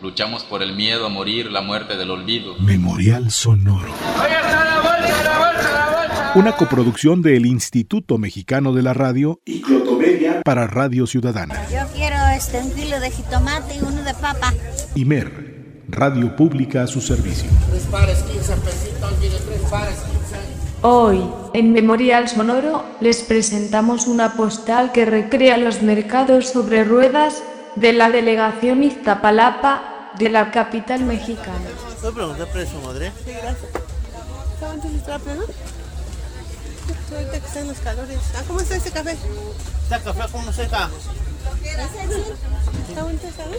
Luchamos por el miedo a morir, la muerte del olvido. Memorial Sonoro. Una coproducción del Instituto Mexicano de la Radio y Clotomedia para Radio Ciudadana. Yo quiero este, un kilo de jitomate y uno de papa. Imer, Radio Pública a su servicio. Tres pares, 15 pesitos, mire, tres pares, 15. Hoy, en Memorial Sonoro, les presentamos una postal que recrea los mercados sobre ruedas de la delegación Iztapalapa de la capital mexicana. ¿Puedo preguntar precio, madre? Sí, gracias. ¿Cuánto se está pleno? Ahorita que están los calores. Ah, ¿cómo está ese café? ¿Está café como seca? ¿Está bonita esa, no?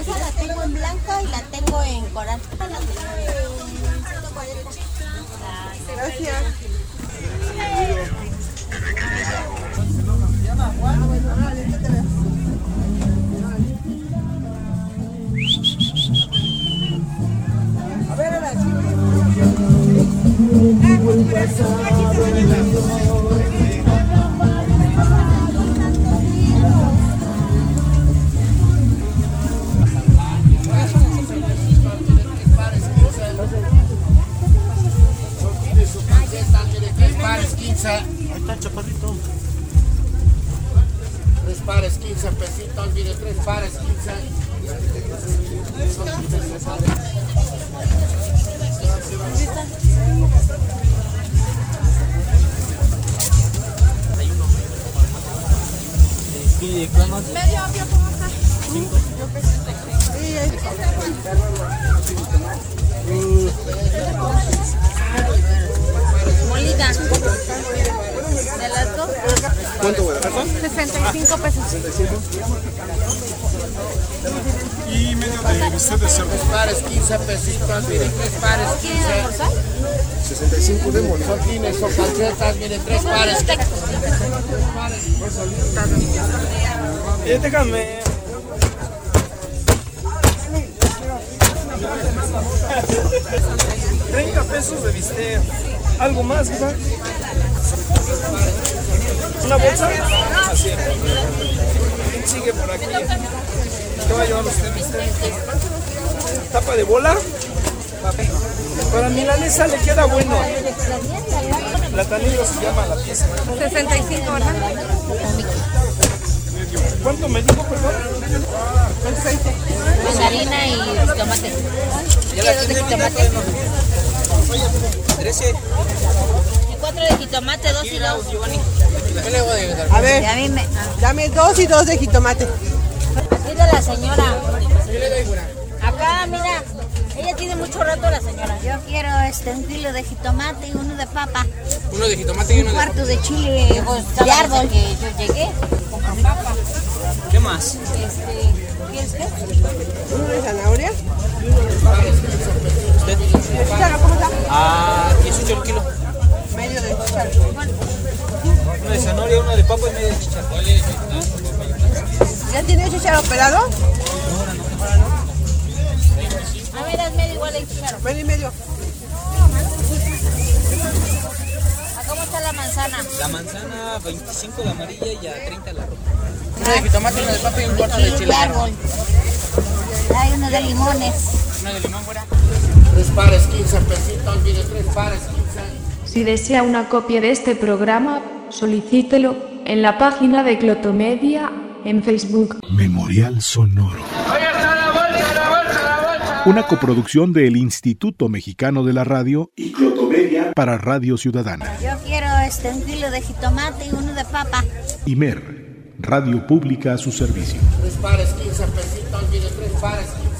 Esa la tengo en blanca y la tengo en coral. 15 pesitos, mire, tres pares, 15. Medio amplio, ¿cómo está? Molida. ¿Cuánto, güey? 65 pesos. Y medio de bistec de cerdo. Tres pares, 15 pesitos, mire, tres pares, 15. 65 de. Sotines o calcetas, mire, tres pares. Eh, déjame. Treinta pesos de bistec. ¿Algo más, ¿verdad? ¿Una bolsa? Así. ¿Quién sigue por aquí? ¿Qué va a llevar usted? ¿Tapa de bola? Para milanesa le queda bueno. Platanillo se llama la pieza. 65, ¿verdad? ¿Cuánto me dijo, perdón? Mandarina y tomate. ¿Quieres de jitomate? Y cuatro de jitomate, dos y dos. A ver, dame dos y dos de jitomate. Dile a la señora. Acá, mira. Ella tiene mucho rato la señora. Yo quiero este un kilo de jitomate y uno de papa. Uno de jitomate y Un cuarto de chile pues, de árbol que yo llegué. Con papa. ¿Qué más? Este, ¿Quieres qué? Uno de zanahoria. Uno de papa y medio de chicharrón. ¿Ya tiene chícharo pelado? A ver, es medio igual de chícharo. Medio y medio. ¿A cómo está la manzana? La manzana 25 la amarilla y a 30 la roja. Uno de jitomate, uno de papa y un cuarto de Chile. Hay uno de limones. Uno de limón, fuera. Tres pares, 15 pesitos, mire, tres pares, 15. Si desea una copia de este programa, solicítelo en la página de Clotomedia en Facebook. Memorial Sonoro. Una coproducción del Instituto Mexicano de la Radio y Clotomedia para Radio Ciudadana. Yo quiero este un kilo de jitomate y uno de papa. Imer, Radio Pública a su servicio. Tres pares, 15 pesitos, mire, tres pares, 15.